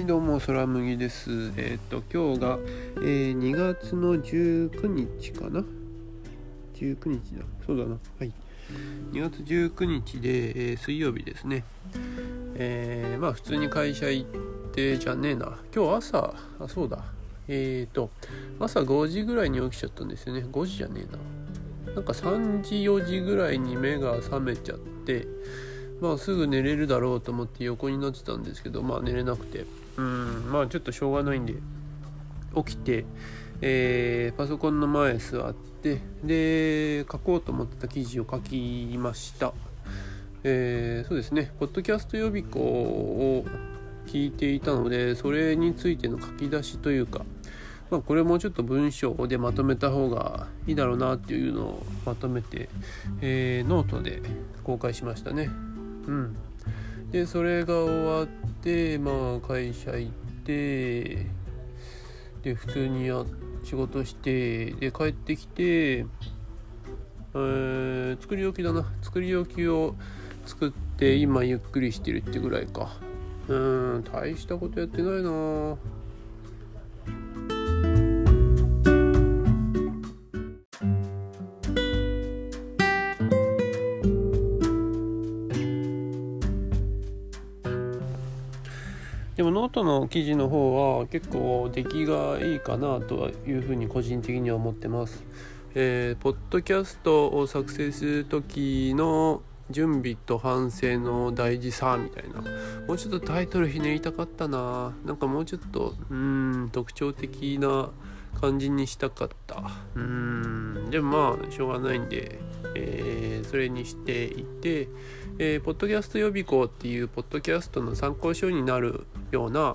はいどうも空麦です。えっ、と今日が、えー2月の19日かな？19日だ。そうだな。はい。2月19日で、えー水曜日ですね。えまあ普通に会社行ってじゃねえな。今日朝あそうだ。えっ、と朝5時ぐらいに起きちゃったんですよね。5時じゃねえな。なんか3時4時ぐらいに目が覚めちゃってまあすぐ寝れるだろうと思って横になってたんですけどまあ寝れなくて。うんまあちょっとしょうがないんで起きて、えーパソコンの前座ってで書こうと思ってた記事を書きました。えーそうですね。ポッドキャスト予備校を聞いていたのでそれについての書き出しというかまあ、これもちょっと文章でまとめた方がいいだろうなっていうのをまとめて、えーノートで公開しましたね。うん、でそれが終わってまあ会社行ってで普通にや仕事してで帰ってきて、えー作り置きだな。作り置きを作って今ゆっくりしてるってぐらいか。うん大したことやってないな。でもノートの記事の方は結構出来がいいかなというふうに個人的には思ってます。えーポッドキャストを作成する時の準備と反省の大事さみたいな。もうちょっとタイトルひねりたかったな。なんかもうちょっとうん特徴的な感じにしたかった。うんでもまあしょうがないんで、えーそれにしていて、えーポッドキャスト予備校っていうポッドキャストの参考書になるような、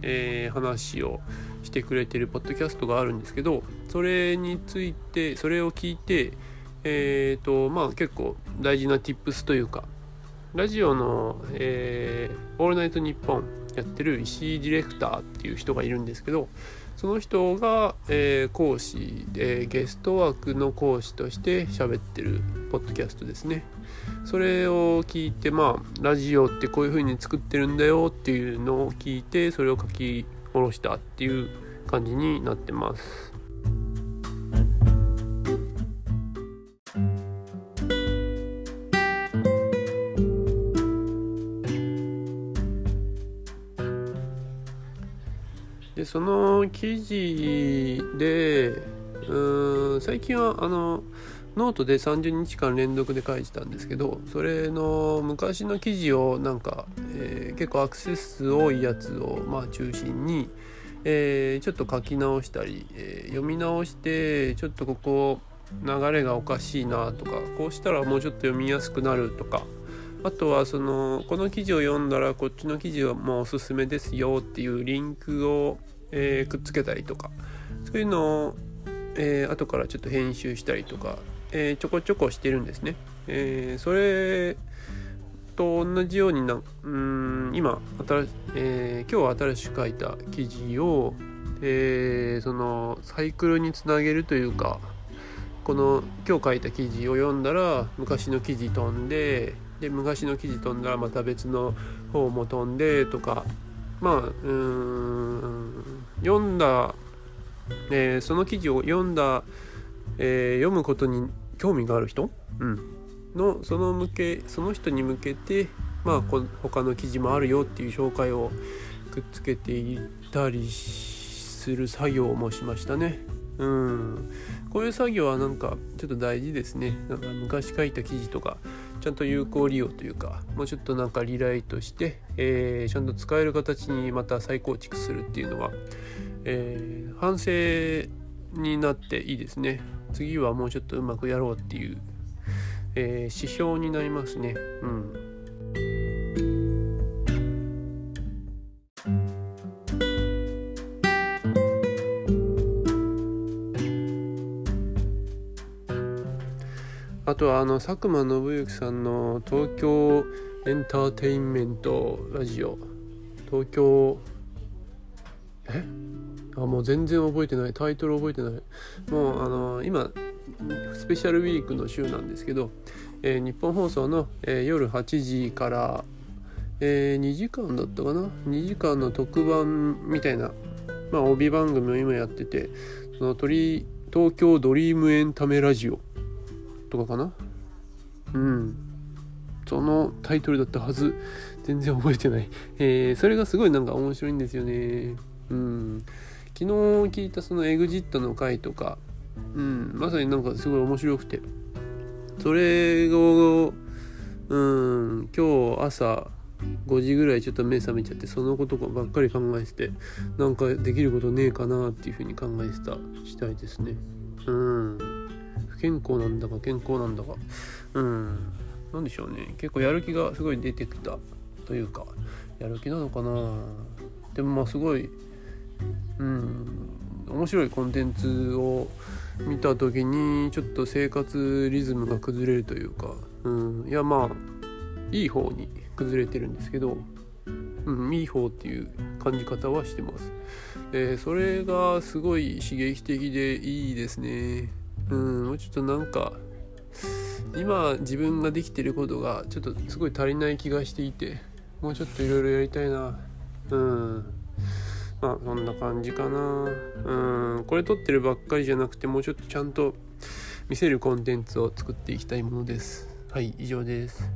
えー話をしてくれてるポッドキャストがあるんですけどそれについてそれを聞いてえっ、とまあ結構大事な tips というかラジオの、えーオールナイトニッポン」やってる石井ディレクターっていう人がいるんですけどその人が、えー講師でゲスト枠の講師として喋ってるポッドキャストですね。それを聞いてまあラジオってこういう風に作ってるんだよっていうのを聞いてそれを書き下ろしたっていう感じになってます。でその記事でうーん最近はあのノートで30日間連続で書いてたんですけどそれの昔の記事をなんか、えー結構アクセス数多いやつをまあ中心に、えーちょっと書き直したり、えー読み直してちょっとここ流れがおかしいなとかこうしたらもうちょっと読みやすくなるとかあとはそのこの記事を読んだらこっちの記事はもうおすすめですよっていうリンクを、えーくっつけたりとかそういうのを、えー後からちょっと編集したりとか、えーちょこちょこしてるんですね。えーそれと同じようになうん今新、えー今日新しく書いた記事を、えーそのサイクルにつなげるというかこの今日書いた記事を読んだら昔の記事飛んでで昔の記事飛んだらまた別の方も飛んでとかまあうん読んだ、えーその記事を読んだ、えー読むことに興味がある人、うん、のその向けその人に向けてまあこ他の記事もあるよっていう紹介をくっつけていったりする作業もしましたね。うん、こういう作業はなんかちょっと大事ですね。なんか昔書いた記事とかちゃんと有効利用というかもうちょっとなんかリライトして、えーちゃんと使える形にまた再構築するっていうのは、えー反省になっていいですね。次はもうちょっとうまくやろうっていう、えー指標になりますね。うんあとはあの佐久間信之さんの東京エンターテインメントラジオ。東京え？あもう全然覚えてない。タイトル覚えてない。もうあの今スペシャルウィークの週なんですけど、えー日本放送の、えー夜8時から、えー、2時間だったかな？2時間の特番みたいな、まあ、帯番組を今やっててその鳥東京ドリームエンタメラジオ。とかかな？うん。そのタイトルだったはず。全然覚えてない、えー、それがすごいなんか面白いんですよね。うん。昨日聞いたその EXIT の回とか。うん。まさになんかすごい面白くて。それをうん。今日朝5時ぐらいちょっと目覚めちゃってそのことばっかり考えててなんかできることねえかなっていうふうに考えてた次第ですね。健康なんだか健康なんだか。うん。何でしょうね。結構やる気がすごい出てきたというかやる気なのかな。でもまあすごいうん。面白いコンテンツを見た時にちょっと生活リズムが崩れるというか、うん、いやまあいい方に崩れてるんですけど、うん、いい方っていう感じ方はしてます。でそれがすごい刺激的でいいですね。うん、もうちょっとなんか今自分ができてることがちょっとすごい足りない気がしていてもうちょっといろいろやりたいな。うん。まあそんな感じかな。うん。これ撮ってるばっかりじゃなくてもうちょっとちゃんと見せるコンテンツを作っていきたいものです。はい以上です。